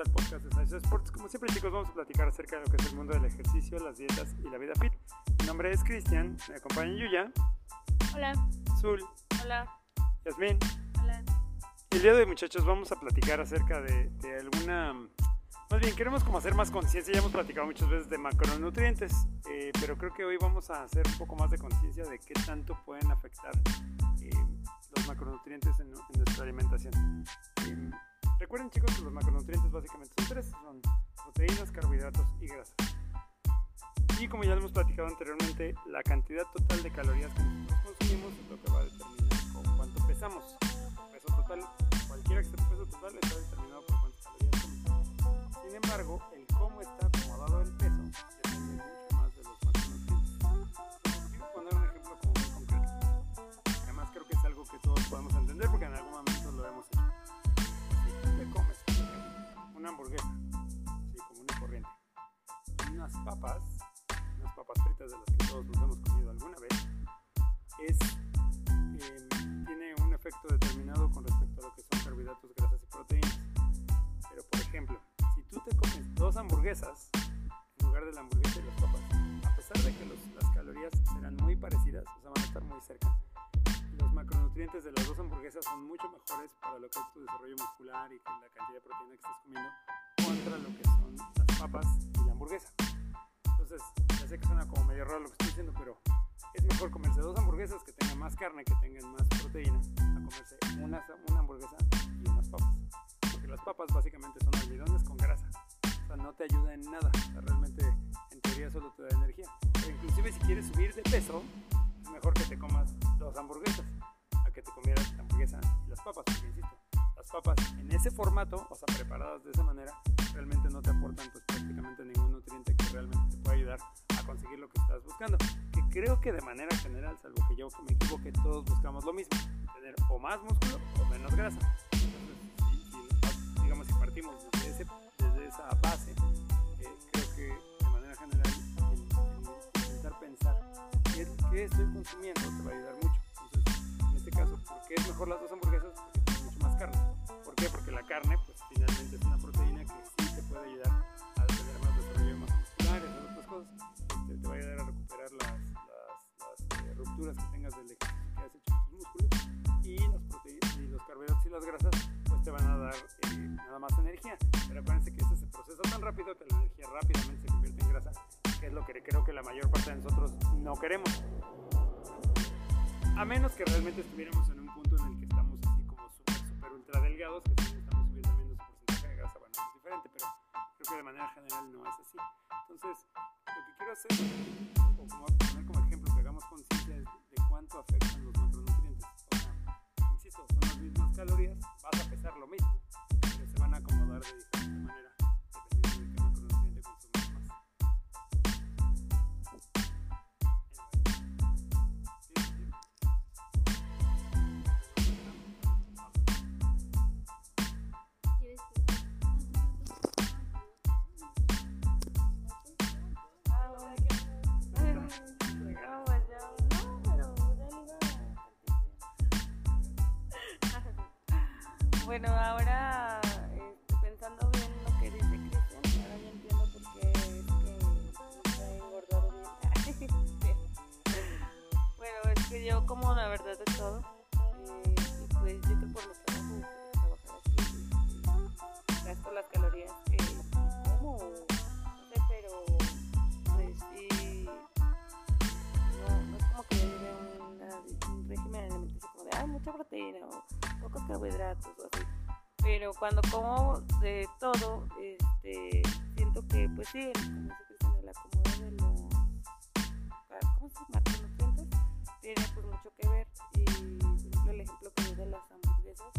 al podcast de Science Sports. Como siempre, chicos, vamos a platicar acerca de lo que es el mundo del ejercicio, las dietas y la vida fit. Mi nombre es Cristian, me acompaña Yuya, Hola, Zul, hola, Yasmin. hola. El día de hoy, muchachos, vamos a platicar acerca de, de alguna. Más bien, queremos como hacer más conciencia. Ya hemos platicado muchas veces de macronutrientes, eh, pero creo que hoy vamos a hacer un poco más de conciencia de qué tanto pueden afectar eh, los macronutrientes en, en nuestra alimentación. Eh, recuerden, chicos, que los macronutrientes básicamente son tres: son proteínas, carbohidratos y grasas. Y como ya lo hemos platicado anteriormente, la cantidad total de calorías que nosotros consumimos es lo que va a determinar con cuánto pesamos. Peso total, cualquiera que sea peso total está determinado por cuántas calorías comes. Sin embargo, el cómo está acomodado el peso depende mucho más de los macronutrientes. Quiero poner un ejemplo muy concreto. Además creo que es algo que todos podemos entender porque en algún papas, unas papas fritas de las que todos nos hemos comido alguna vez, es, eh, tiene un efecto determinado con respecto a lo que son carbohidratos, grasas y proteínas. Pero por ejemplo, si tú te comes dos hamburguesas en lugar de la hamburguesa y las papas, a pesar de que los- las calorías serán muy parecidas, o sea, van a estar muy cerca, los macronutrientes de las dos hamburguesas son mucho mejores para lo que es tu desarrollo muscular y la cantidad de proteína que estás comiendo contra lo que son las papas y la hamburguesa. Ya sé que suena como medio raro lo que estoy diciendo, pero es mejor comerse dos hamburguesas que tengan más carne, que tengan más proteína, a comerse una, una hamburguesa y unas papas. Porque las papas básicamente son almidones con grasa. O sea, no te ayuda en nada. O sea, realmente, en teoría, solo te da energía. Pero inclusive si quieres subir de peso, es mejor que te comas dos hamburguesas a que te comieras la hamburguesa y las papas. Porque, insisto, las papas en ese formato, o sea, preparadas de esa manera, realmente no te aportan pues prácticamente ningún nutriente que realmente te pueda ayudar a conseguir lo que estás buscando. Que creo que de manera general, salvo que yo me equivoque, todos buscamos lo mismo, tener o más músculo o menos grasa. Entonces, si, si, digamos, si partimos desde, ese, desde esa base, eh, creo que de manera general intentar pensar qué, qué estoy consumiendo te va a ayudar mucho. Entonces, en este caso, ¿por qué es mejor las dos hamburguesas? Porque tiene mucho más carne. ¿Por qué? Porque la carne, pues finalmente es una proteína nada más energía. Pero acuérdense que esto se procesa tan rápido que la energía rápidamente se convierte en grasa, que es lo que creo que la mayor parte de nosotros no queremos. A menos que realmente estuviéramos en un punto en el que estamos así como súper, súper ultra delgados, que sí necesitamos subir también nuestro porcentaje de grasa, bueno, es diferente, pero creo que de manera general no es así. Entonces, lo que quiero hacer, o como poner como ejemplo, que hagamos conciencia es de cuánto afectan los macronutrientes. O sea, insisto, son las mismas calorías, vas a pesar lo mismo, acomodar de diferente manera, dependiendo de yo como la verdad de todo, eh, y pues yo que por lo trabajo, trabajar aquí, gasto las calorías que como, no sé, pero pues sí, no, no es como que yo lleve un régimen alimenticio como de, ah, mucha proteína o pocos carbohidratos o así. Pero cuando como de todo, este, siento que, pues sí, como Cristian, el acomodo de los, ah, ¿cómo se llama? Tiene pues mucho que ver. Y, por ejemplo, el ejemplo que dio de las hamburguesas,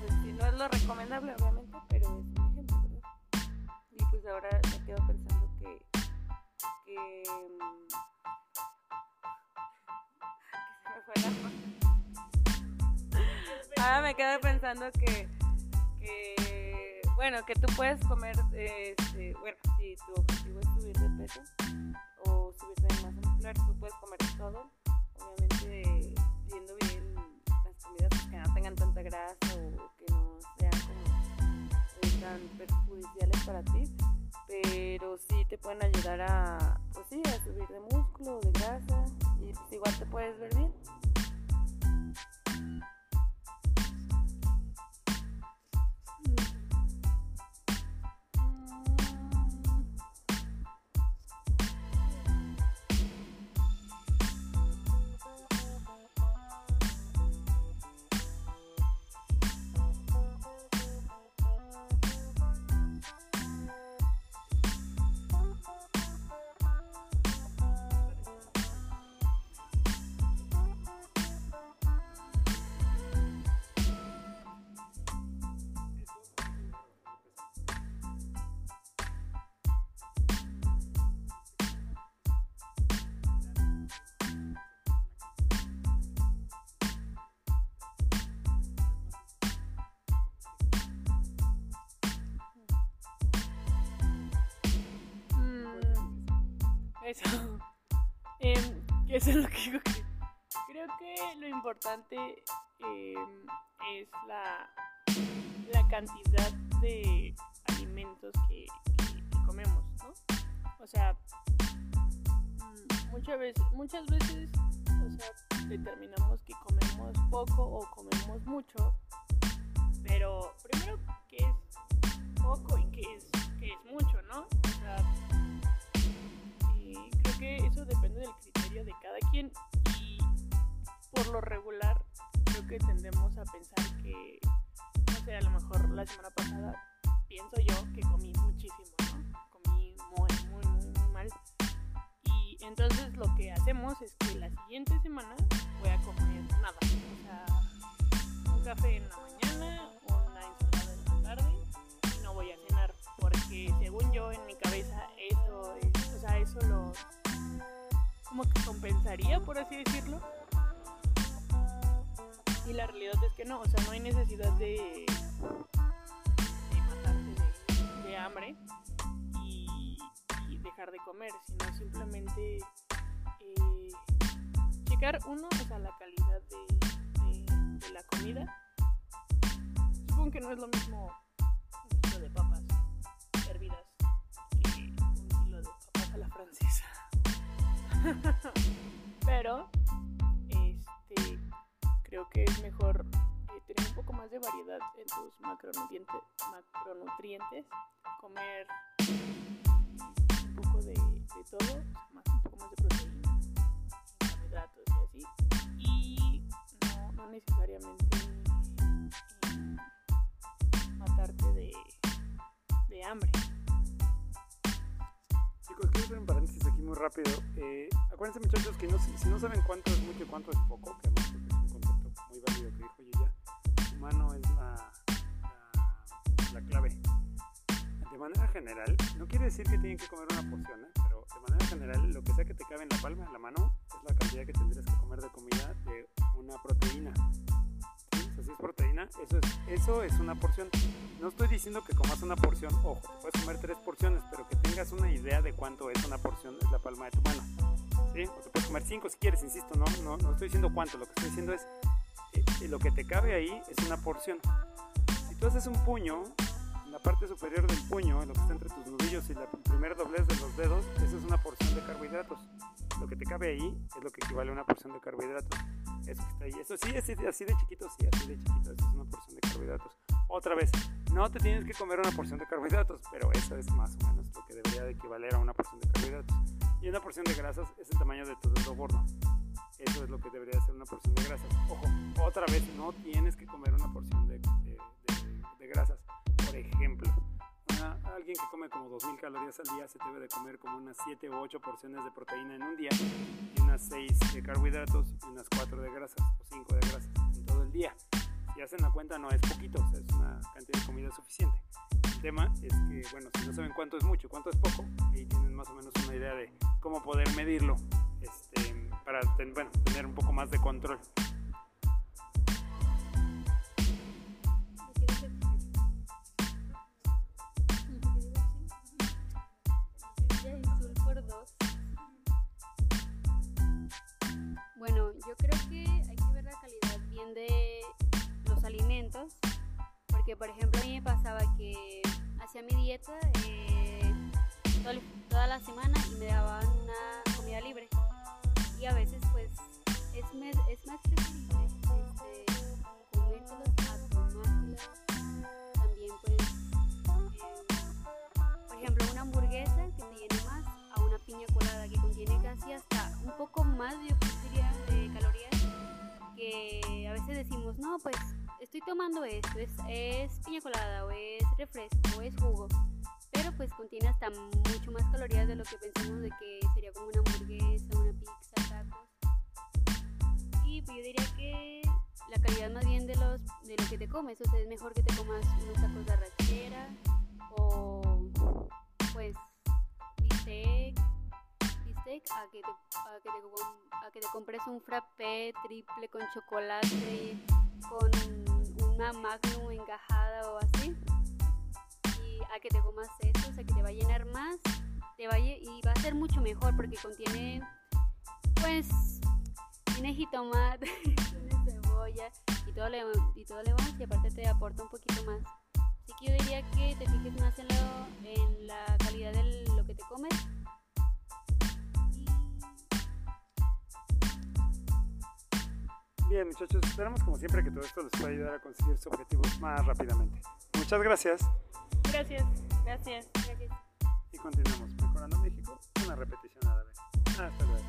pues sí, no es lo recomendable, obviamente, pero es un ejemplo, ¿verdad? Y pues ahora me quedo pensando que, que, se me fue la Ahora me quedo pensando que, que, bueno, que tú puedes comer, este, bueno, si tu objetivo es subir de peso o subir de masa muscular, tú puedes comer todo, obviamente viendo bien las comidas que no tengan tanta grasa o que no sean como eh, tan perjudiciales para ti, pero sí te pueden ayudar a, pues sí, a subir de músculo, de grasa y pues igual te puedes ver bien. Eso. Eso es lo que digo creo que lo importante em, es la, la cantidad de alimentos que, comemos, ¿no? O sea, mm, muchas veces, muchas veces, determinamos que comemos poco o comemos mucho, pero primero que es poco y que es, nada. O sea, un café en la mañana, una ensalada en la tarde y no voy a cenar. Porque según yo en mi cabeza eso es, o sea, eso lo como que compensaría, por así decirlo. Y la realidad es que no, o sea, no hay necesidad de, de de, hambre y, dejar de comer, sino simplemente eh, checar uno, o sea, la calidad de, la comida. Supongo que no es lo mismo un kilo de papas hervidas que un kilo de papas a la francesa. Pero este creo que es mejor eh, tener un poco más de variedad en tus macronutrientes, macronutrientes comer un poco de, todo, más, un poco más de proteína, y así, y no, no necesariamente eh, matarte de, de hambre. Chicos, quiero hacer un paréntesis aquí muy rápido. Eh, acuérdense, muchachos, que no, si no saben cuánto es mucho y cuánto es poco, que además es un concepto muy válido que dijo ya, humano es la, la, clave. De manera general, no quiere decir que tienen que comer una porción, ¿eh? pero de manera general, lo que sea que te cabe en la palma, en la mano, es la eso es, eso es una porción. No estoy diciendo que comas una porción, ojo, puedes comer tres porciones, pero que tengas una idea de cuánto es una porción, es la palma de tu mano. ¿Sí? O te puedes comer cinco si quieres, insisto, no, no, no estoy diciendo cuánto, lo que estoy diciendo es eh, lo que te cabe ahí es una porción. Si tú haces un puño, la parte superior del puño, lo que está entre tus nudillos y la primer doblez de los dedos, eso es una porción de carbohidratos. Lo que te cabe ahí es lo que equivale a una porción de carbohidratos. Eso que está ahí. Eso sí, es así de chiquito, sí, así de chiquito. Eso es una porción de carbohidratos. Otra vez, no te tienes que comer una porción de carbohidratos, pero eso es más o menos lo que debería de equivaler a una porción de carbohidratos. Y una porción de grasas es el tamaño de tu dedo gordo. Eso es lo que debería ser una porción de grasas. Ojo, otra vez, no tienes que comer una porción de, de grasas por ejemplo, alguien que come como 2.000 calorías al día se debe de comer como unas 7 u 8 porciones de proteína en un día unas 6 de carbohidratos y unas 4 de grasas o 5 de grasas en todo el día. Si hacen la cuenta no es poquito, es una cantidad de comida suficiente. El tema es que, bueno, si no saben cuánto es mucho cuánto es poco, ahí tienen más o menos una idea de cómo poder medirlo este, para bueno, tener un poco más de control. Por ejemplo a mí me pasaba que hacía mi dieta eh, toda, la semana y me daban una comida libre. Y a veces pues es, me- es más preferible este, comérselos tomando esto, es, es piña colada o es refresco o es jugo, pero pues contiene hasta mucho más calorías de lo que pensamos de que sería como una hamburguesa, una pizza, tacos. Y pues yo diría que la calidad más bien de, los, de lo que te comes, o sea, es mejor que te comas unos tacos de arrachera o pues bistec bistec a que te, a que te, a que te compres un frappé triple con chocolate, con una magnum engajada o así. Y a que te comas eso, o sea, que te va a llenar más te va a y va a ser mucho mejor porque contiene, pues, tiene jitomate, cebolla y todo, lo, y todo lo demás y aparte te aporta un poquito más. Así que yo diría que te fijes más en, lo- en la calidad de lo que te comes Bien, muchachos, esperamos como siempre que todo esto les pueda ayudar a conseguir sus objetivos más rápidamente. Muchas gracias Gracias, gracias. Gracias. y continuamos mejorando México una repetición a la vez. Hasta luego.